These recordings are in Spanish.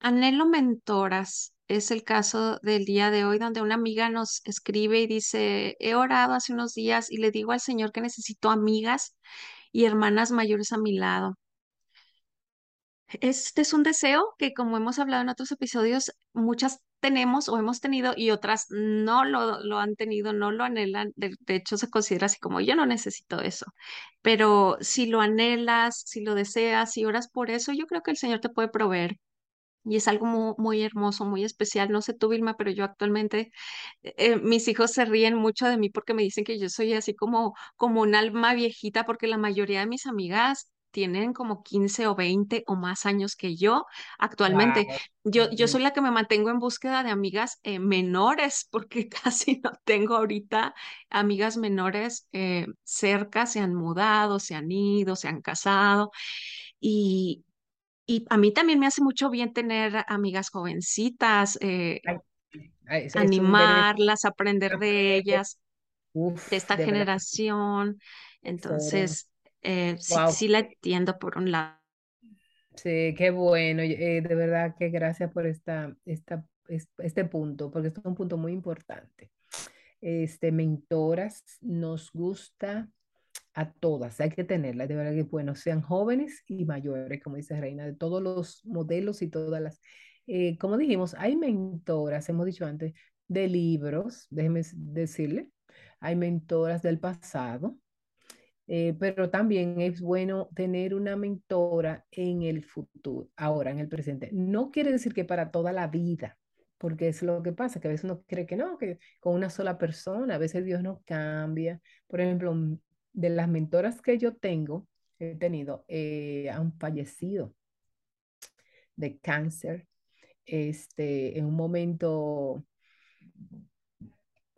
Anhelo mentoras. Es el caso del día de hoy, donde una amiga nos escribe y dice, he orado hace unos días y le digo al Señor que necesito amigas y hermanas mayores a mi lado. Este es un deseo que, como hemos hablado en otros episodios, muchas tenemos o hemos tenido y otras no lo, lo han tenido, no lo anhelan. De, de hecho, se considera así como yo no necesito eso. Pero si lo anhelas, si lo deseas, si oras por eso, yo creo que el Señor te puede proveer. Y es algo mu- muy, hermoso, muy especial. No sé tú, Vilma, pero yo actualmente, eh, eh, mis hijos se ríen mucho de mí porque me dicen que yo soy así como, como un alma viejita, porque la mayoría de mis amigas tienen como 15 o 20 o más años que yo actualmente. Wow. Yo, yo soy la que me mantengo en búsqueda de amigas eh, menores, porque casi no tengo ahorita amigas menores eh, cerca, se han mudado, se han ido, se han casado. Y, y a mí también me hace mucho bien tener amigas jovencitas, eh, Ay, ay, es, es un beneficio. animarlas, aprender de ellas, de esta de generación. Entonces, eh, sí, wow. sí la entiendo por un lado. Sí, qué bueno. eh, de verdad que gracias por esta, esta, es- este punto, porque esto es un punto muy importante. Este, mentoras, nos gusta a todas, hay que tenerlas, de verdad que, bueno, sean jóvenes y mayores, como dice Reina, de todos los modelos y todas las, eh, como dijimos, hay mentoras, hemos dicho antes, de libros, déjeme decirle, hay mentoras del pasado, eh, pero también es bueno tener una mentora en el futuro, ahora, en el presente. No quiere decir que para toda la vida, porque es lo que pasa, que a veces uno cree que no, que con una sola persona, a veces Dios no cambia. Por ejemplo, de las mentoras que yo tengo, he tenido, eh, han fallecido de cáncer. Este, en un momento,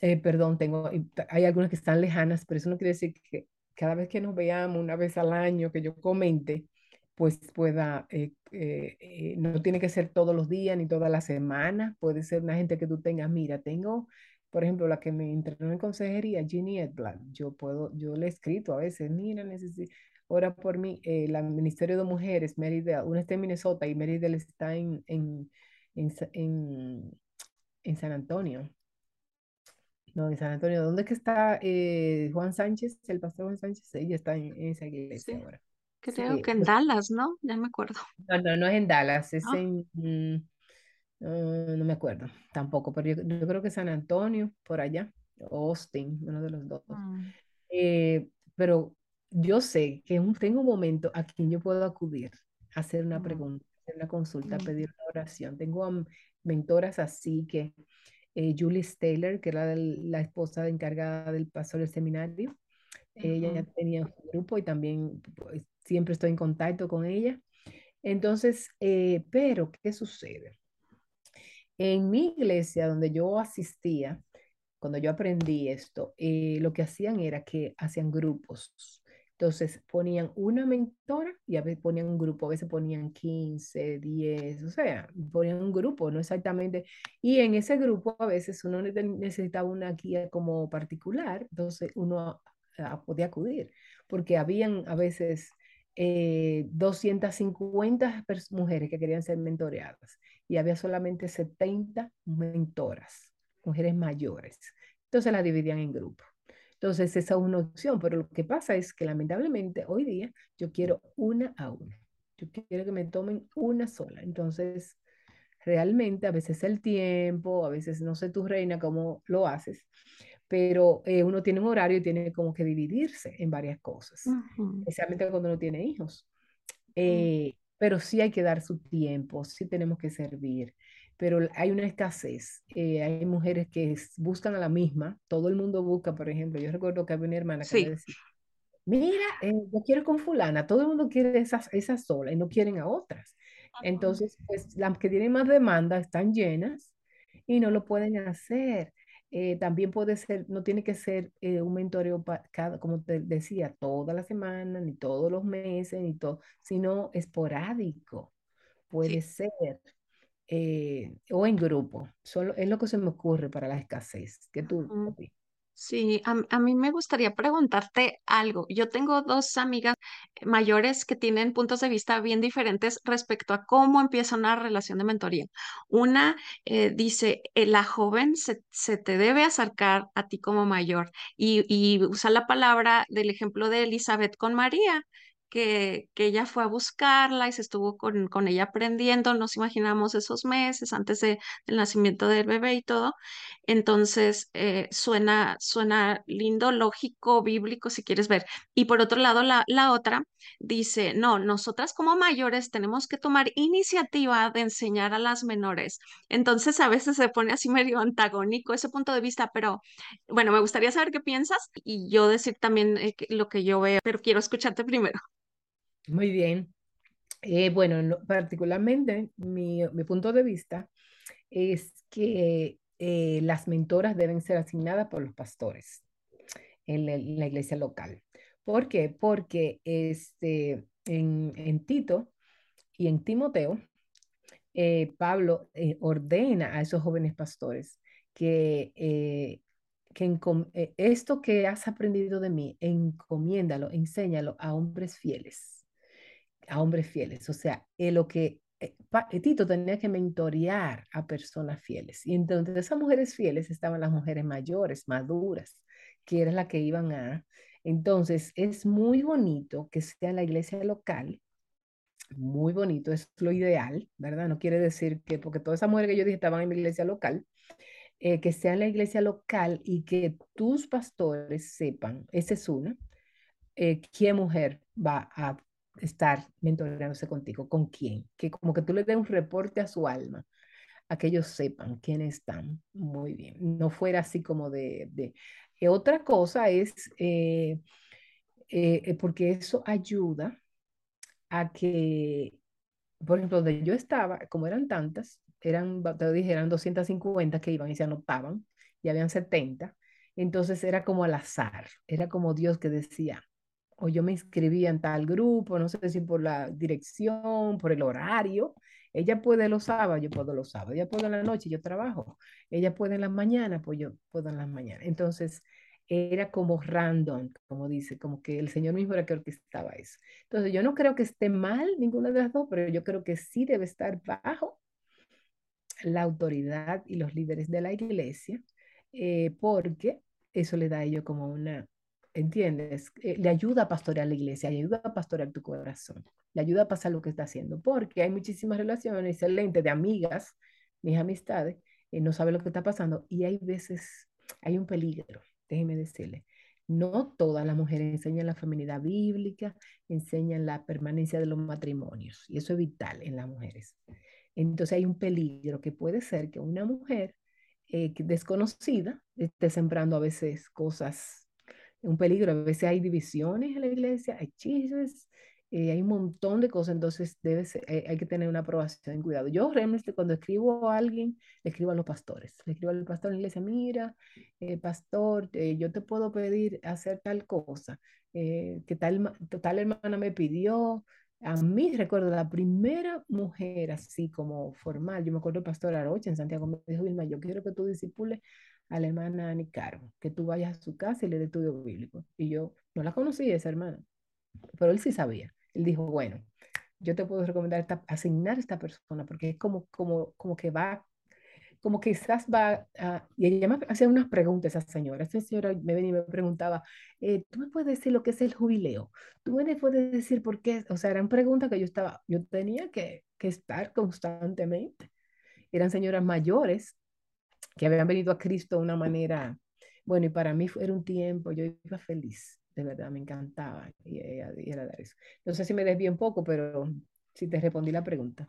eh, perdón, tengo, hay algunas que están lejanas, pero eso no quiere decir que cada vez que nos veamos, una vez al año, que yo comente, pues pueda, eh, eh, eh, no tiene que ser todos los días ni toda la semana, puede ser una gente que tú tengas, mira, tengo, por ejemplo, la que me entrenó en consejería, Ginny Edblad, yo puedo, yo le he escrito a veces, mira, necesito, ora por mí, eh, la Ministerio de Mujeres, Marydale, una está en Minnesota y Marydale está en, en, en, en, en San Antonio. No, en San Antonio, ¿dónde es que está eh, Juan Sánchez, el pastor Juan Sánchez? Ella está en, en esa iglesia Sí, ahora. creo que Sí, en pues, Dallas, ¿no? Ya me acuerdo. no, no, no es en Dallas, es Ah, en, ah, no me acuerdo tampoco, pero yo, yo creo que San Antonio, por allá, Austin, uno de los dos. mm, Eh, pero yo sé que un- tengo un momento a quien yo puedo acudir, a hacer una pregunta, hacer una consulta, pedir una oración. Tengo am- mentoras así que eh, Julie Taylor, que era el- la esposa encargada del pastor del seminario, ella ya tenía un grupo y también pues, siempre estoy en contacto con ella. Entonces, eh, pero, ¿qué sucede? En mi iglesia, donde yo asistía, cuando yo aprendí esto, eh, lo que hacían era que hacían grupos. Entonces ponían una mentora y a veces ponían un grupo, a veces ponían 15 10 o sea, ponían un grupo, no exactamente. Y en ese grupo a veces uno ne- necesitaba una guía como particular, entonces uno ah, podía acudir, porque habían a veces eh, 250 pers- mujeres que querían ser mentoreadas y había solamente 70 mentoras, mujeres mayores. Entonces las dividían en grupos. Entonces esa es una opción, pero lo que pasa es que lamentablemente hoy día yo quiero una a una. Yo quiero que me tomen una sola. Entonces, realmente a veces el tiempo, a veces no sé tu reina cómo lo haces, pero eh, uno tiene un horario y tiene como que dividirse en varias cosas, especialmente cuando uno tiene hijos. Eh, pero sí hay que dar su tiempo, sí tenemos que servir, pero hay una escasez. Eh, hay mujeres que buscan a la misma, todo el mundo busca, por ejemplo, yo recuerdo que había una hermana que me Sí. decía, mira, yo quiero con fulana, todo el mundo quiere esas, esas sola y no quieren a otras. Entonces, pues las que tienen más demanda están llenas y no lo pueden hacer. Eh, también puede ser, no tiene que ser eh, un mentoreo cada, como te decía, toda la semana, ni todos los meses, ni todo, sino esporádico. Puede Sí. ser. eh, o en grupo. Solo, es lo que se me ocurre para la escasez. ¿Qué tú? Sí, a, a mí me gustaría preguntarte algo. Yo tengo dos amigas. mayores que tienen puntos de vista bien diferentes respecto a cómo empieza una relación de mentoría. Una eh, dice, eh, la joven se, te debe acercar a ti como mayor y, y usa la palabra del ejemplo de Elizabeth con María que, que, ella fue a buscarla y se estuvo con, con, ella aprendiendo, nos imaginamos esos meses antes de, del nacimiento del bebé y todo. Entonces, eh, suena, suena lindo, lógico, bíblico, si quieres ver. Y por otro lado, la, la otra dice, no, nosotras como mayores tenemos que tomar iniciativa de enseñar a las menores. Entonces, a veces se pone así medio antagónico ese punto de vista, pero bueno, me gustaría saber qué piensas y yo decir también eh, lo que yo veo, pero quiero escucharte primero. Muy bien. Eh, bueno, particularmente mi, punto de vista es que eh, las mentoras deben ser asignadas por los pastores en la, iglesia local. ¿Por qué? Porque este, en, Tito y en Timoteo, eh, Pablo ordena a esos jóvenes pastores que, que eh, esto que has aprendido de mí, encomiéndalo, enséñalo a hombres fieles, a hombres fieles. O sea, lo que eh, eh, Tito tenía que mentorear a personas fieles. Y entonces esas mujeres fieles estaban las mujeres mayores, maduras, que eran las que iban a... Entonces es muy bonito que sea en la iglesia local, muy bonito, es lo ideal, ¿verdad? No quiere decir que, porque todas esas mujeres que yo dije estaban en mi iglesia local, eh, que sea en la iglesia local y que tus pastores sepan, esa es una, eh, qué mujer va a estar mentoreándose contigo, con quién, que como que tú le des un reporte a su alma, a que ellos sepan quiénes están. Muy bien, no fuera así como de... de... Eh, otra cosa es, eh, eh, porque eso ayuda a que, por ejemplo, donde yo estaba, como eran tantas, eran, te dije, eran 250 que iban y se anotaban, y habían 70, entonces era como al azar, era como Dios que decía, o yo me inscribía en tal grupo, no sé si por la dirección, por el horario. Ella puede los sábados, yo puedo los sábados. Ella puede en la noche, yo trabajo. Ella puede en las mañanas, pues yo puedo en las mañanas. Entonces, era como random, como dice, como que el Señor mismo era que orquestaba eso. Entonces, yo no creo que esté mal ninguna de las dos, pero yo creo que sí debe estar bajo la autoridad y los líderes de la iglesia, eh, porque eso le da a ellos como una, ¿entiendes? Eh, le ayuda a pastorear la iglesia, le ayuda a pastorear tu corazón, le ayuda a pasar lo que está haciendo, porque hay muchísimas relaciones excelentes de amigas, mis amistades, eh, no sabe lo que está pasando y hay veces, hay un peligro, déjeme decirle. No todas las mujeres enseñan la feminidad bíblica, enseñan la permanencia de los matrimonios y eso es vital en las mujeres. Entonces hay un peligro que puede ser que una mujer eh, desconocida esté sembrando a veces cosas un peligro. A veces hay divisiones en la iglesia, hay chismes, eh, hay un montón de cosas, entonces debe eh, hay que tener una aprobación y cuidado. Yo realmente cuando escribo a alguien, le escribo a los pastores, le escribo al pastor en la iglesia, mira, eh, pastor, yo te puedo pedir hacer tal cosa, que tal, tal hermana me pidió. A mí recuerdo la primera mujer así como formal, yo me acuerdo el pastor Arocha en Santiago, me dijo, Vilma, yo quiero que tú discipules a la hermana Nicaro, que tú vayas a su casa y le dé estudio bíblico. Y yo no la conocí esa hermana, pero él sí sabía. Él dijo, bueno, yo te puedo recomendar asignar a esta persona porque es como, como, como que va, como quizás va a... Y ella me hacía unas preguntas a esa señora. Esa señora me venía y me preguntaba, eh, ¿tú me puedes decir lo que es el jubileo? ¿Tú me puedes decir por qué? O sea, eran preguntas que yo estaba, yo tenía que, que estar constantemente. Eran señoras mayores que habían venido a Cristo de una manera, bueno, y para mí era un tiempo, yo iba feliz, de verdad, me encantaba y, era dar eso. No sé si me desvié un poco, pero si te respondí la pregunta.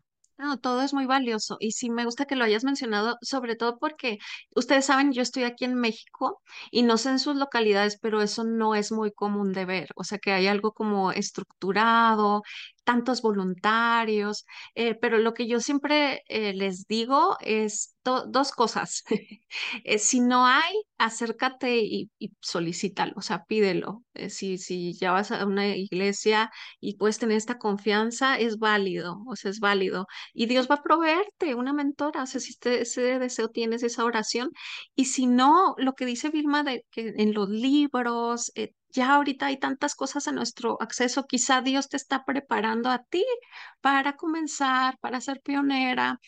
Todo es muy valioso y sí me gusta que lo hayas mencionado, sobre todo porque ustedes saben, yo estoy aquí en México y no sé en sus localidades, pero eso no es muy común de ver, o sea que hay algo como estructurado, tantos voluntarios, eh, pero lo que yo siempre eh, les digo es dos cosas. Eh, si no hay, acércate y, y solicítalo, o sea, pídelo. si, si ya vas a una iglesia y puedes tener esta confianza, es válido, o sea, es válido. Y Dios va a proveerte una mentora, o sea, si ese deseo tienes, esa oración. Y si no, lo que dice Vilma que en los libros, ya ahorita hay tantas cosas a nuestro acceso, quizá Dios te está preparando a ti para comenzar, para ser pionera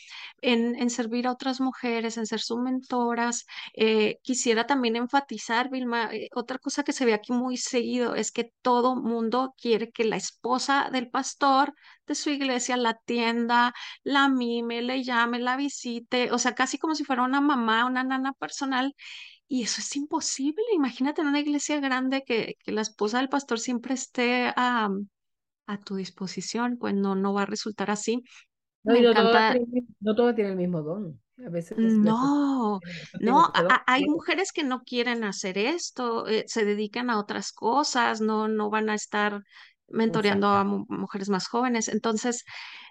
en, en servir a otras mujeres, en ser sus mentoras. Eh, quisiera también enfatizar, Vilma, eh, otra cosa que se ve aquí muy seguido es que todo mundo quiere que la esposa del pastor de su iglesia la atienda, la mime, le llame, la visite, o sea, casi como si fuera una mamá, una nana personal. Y eso es imposible. Imagínate en una iglesia grande que, que la esposa del pastor siempre esté a, a tu disposición, pues no, no va a resultar así. No, no encanta. tienen, no todas tienen el mismo don. A veces No, no a- hay mujeres que no quieren hacer esto, eh, se dedican a otras cosas, no, no van a estar mentoreando a mu- mujeres más jóvenes. Entonces,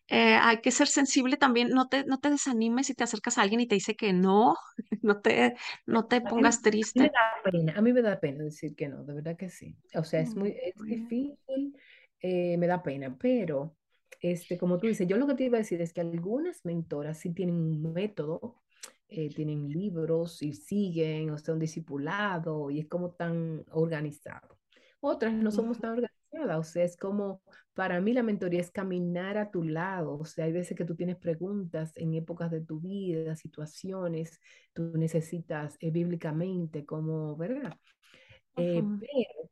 eh, hay que ser sensible también, no te, no te desanimes si te acercas a alguien y te dice que no, no te, no te A mí, pongas a mí me triste. da pena, a mí me da pena decir que no, de verdad que sí. O sea, es muy, Mm, es muy bien. difícil, eh, me da pena, pero este, como tú dices, yo lo que te iba a decir es que algunas mentoras sí tienen un método, eh, tienen libros y siguen, o sea, un discipulado y es como tan organizado. Otras no somos tan organizadas, o sea, es como, para mí la mentoría es caminar a tu lado, o sea, hay veces que tú tienes preguntas en épocas de tu vida, situaciones tú necesitas eh, bíblicamente, como, ¿verdad? Eh, pero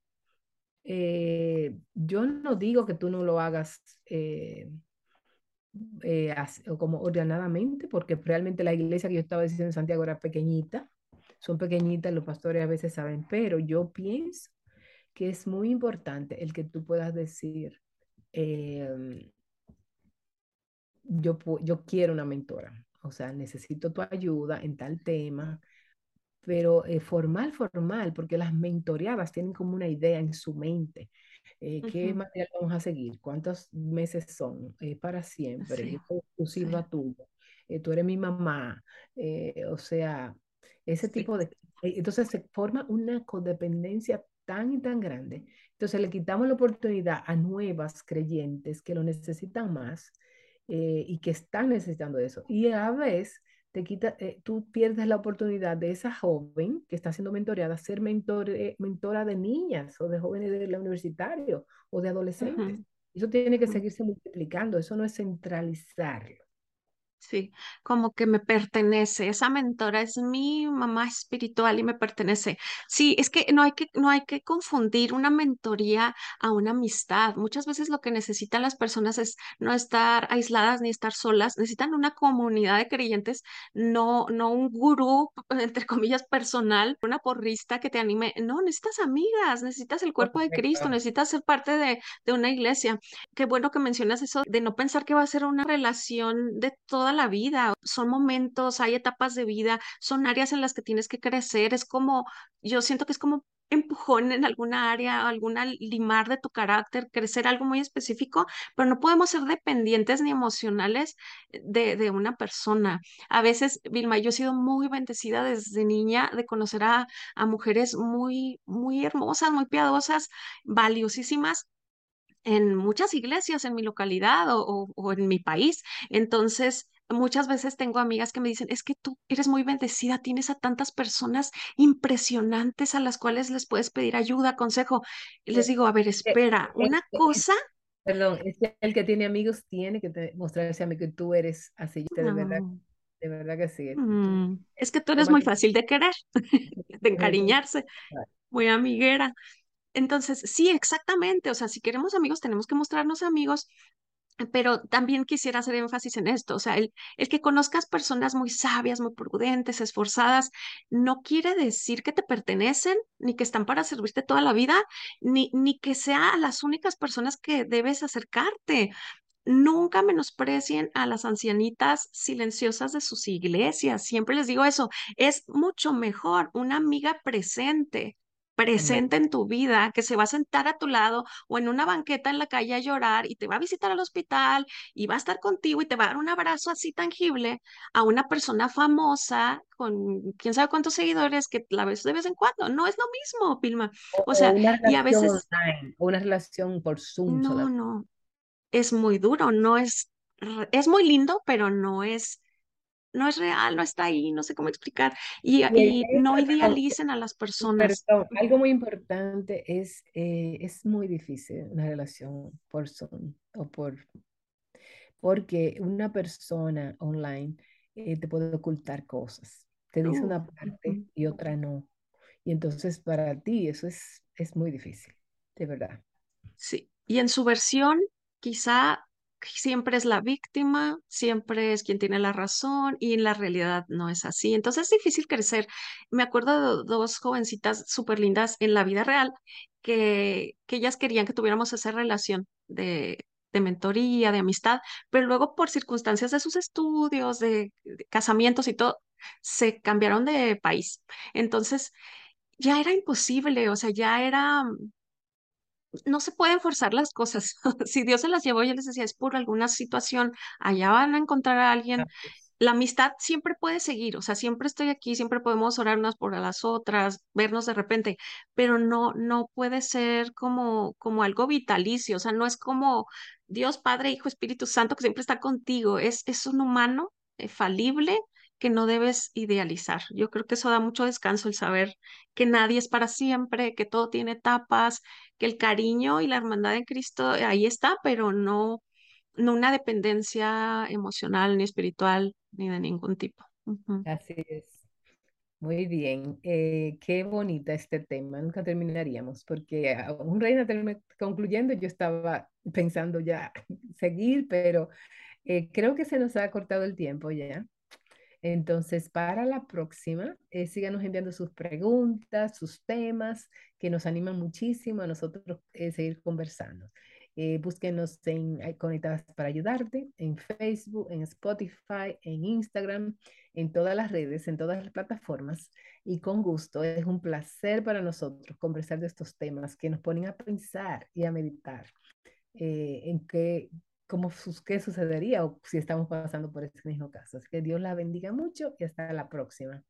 eh, yo no digo que tú no lo hagas eh, eh, como ordenadamente, porque realmente la iglesia que yo estaba diciendo en Santiago era pequeñita, son pequeñitas, los pastores a veces saben, pero yo pienso que es muy importante el que tú puedas decir, eh, yo, yo quiero una mentora, o sea, necesito tu ayuda en tal tema, pero eh, formal, formal, porque las mentoreadas tienen como una idea en su mente. Eh, ¿qué ujú. material vamos a seguir? ¿Cuántos meses son? Eh, para siempre. Sí, sí, exclusiva tuya. Eh, tú eres mi mamá. Eh, o sea, ese sí. tipo de... eh, entonces se forma una codependencia tan y tan grande. Entonces le quitamos la oportunidad a nuevas creyentes que lo necesitan más eh, y que están necesitando eso. Y a veces te quita, eh, tú pierdes la oportunidad de esa joven que está siendo mentoreada ser mentor, eh, mentora de niñas o de jóvenes de la universitario o de adolescentes. Eso tiene que seguirse multiplicando, eso no es centralizarlo. Sí, como que me pertenece, esa mentora es mi mamá espiritual y me pertenece. Sí, es que no hay que, no hay que confundir una mentoría a una amistad. Muchas veces lo que necesitan las personas es no estar aisladas ni estar solas, necesitan una comunidad de creyentes, no, no un gurú, entre comillas, personal, una porrista que te anime. No, necesitas amigas, necesitas el cuerpo de Cristo, necesitas ser parte de, de una iglesia. Qué bueno que mencionas eso de no pensar que va a ser una relación de toda la vida. Son momentos, hay etapas de vida, son áreas en las que tienes que crecer. Es como, yo siento que es como empujón en alguna área, alguna limar de tu carácter, crecer algo muy específico, pero no podemos ser dependientes ni emocionales de, de una persona. A veces, Vilma, yo he sido muy bendecida desde niña de conocer a, a mujeres muy, muy hermosas, muy piadosas, valiosísimas en muchas iglesias en mi localidad o, o- o en mi país. Entonces, muchas veces tengo amigas que me dicen, es que tú eres muy bendecida, tienes a tantas personas impresionantes a las cuales les puedes pedir ayuda, consejo. Y les digo, a ver, Eh, espera, eh, una eh, eh, cosa, Perdón, es que el que tiene amigos tiene que te- mostrarse a mí que tú eres así. De verdad, de verdad que sí. Tú, mm, es que tú eres muy fácil de querer, de encariñarse, muy amiguera. Entonces, sí, exactamente. O sea, si queremos amigos, tenemos que mostrarnos amigos Pero también quisiera hacer énfasis en esto, o sea, el, el que conozcas personas muy sabias, muy prudentes, esforzadas, no quiere decir que te pertenecen, ni que están para servirte toda la vida, ni, ni que sean las únicas personas que debes acercarte. Nunca menosprecien a las ancianitas silenciosas de sus iglesias. Siempre les digo eso. Es mucho mejor una amiga presente. Presente en tu vida, que se va a sentar a tu lado o en una banqueta en la calle a llorar y te va a visitar al hospital y va a estar contigo y te va a dar un abrazo así tangible a una persona famosa con quién sabe cuántos seguidores que la ves de vez en cuando. No es lo mismo, Pilma. O, sea, una y a veces, online, una relación por Zoom no, solamente. no es muy duro, no es, es muy lindo, pero no es no es real, no está ahí, no sé cómo explicar. Y, y no idealicen a las personas. algo muy importante es, eh, es muy difícil una relación por Zoom o por... Porque una persona online eh, te puede ocultar cosas. Te dice una parte y otra no. Y entonces para ti eso es, es muy difícil, de verdad. Sí, y en su versión quizá siempre es la víctima, siempre es quien tiene la razón y en la realidad no es así. Entonces es difícil crecer. Me acuerdo de dos jovencitas súper lindas en la vida real que, que ellas querían que tuviéramos esa relación de, de mentoría, de amistad, pero luego por circunstancias de sus estudios, de, de casamientos y todo, se cambiaron de país. Entonces ya era imposible, o sea, ya era no se pueden forzar las cosas. si Dios se las llevó, yo les decía, es por alguna situación, allá van a encontrar a alguien. La amistad siempre puede seguir, o sea, siempre estoy aquí, siempre podemos orar unas por las otras, vernos de repente, pero no, no puede ser como, como algo vitalicio, o sea, no es como Dios, Padre, Hijo, Espíritu Santo que siempre está contigo, es, es un humano eh, falible que no debes idealizar. Yo creo que eso da mucho descanso el saber que nadie es para siempre, que todo tiene etapas, que el cariño y la hermandad en Cristo ahí está, pero no, no una dependencia emocional ni espiritual ni de ningún tipo. Así es. Muy bien, eh, qué bonita este tema, nunca terminaríamos, porque un reina concluyendo, yo estaba pensando ya seguir, pero eh, creo que se nos ha cortado el tiempo ya. Entonces, para la próxima, eh, síganos enviando sus preguntas, sus temas, que nos animan muchísimo a nosotros eh, seguir conversando. Eh, búsquenos en Conectadas para Ayudarte, en Facebook, en Spotify, en Instagram, en todas las redes, en todas las plataformas. Y con gusto, es un placer para nosotros conversar de estos temas que nos ponen a pensar y a meditar en qué, cómo, qué sucedería o si estamos pasando por este mismo caso. Que Dios la bendiga mucho y hasta la próxima.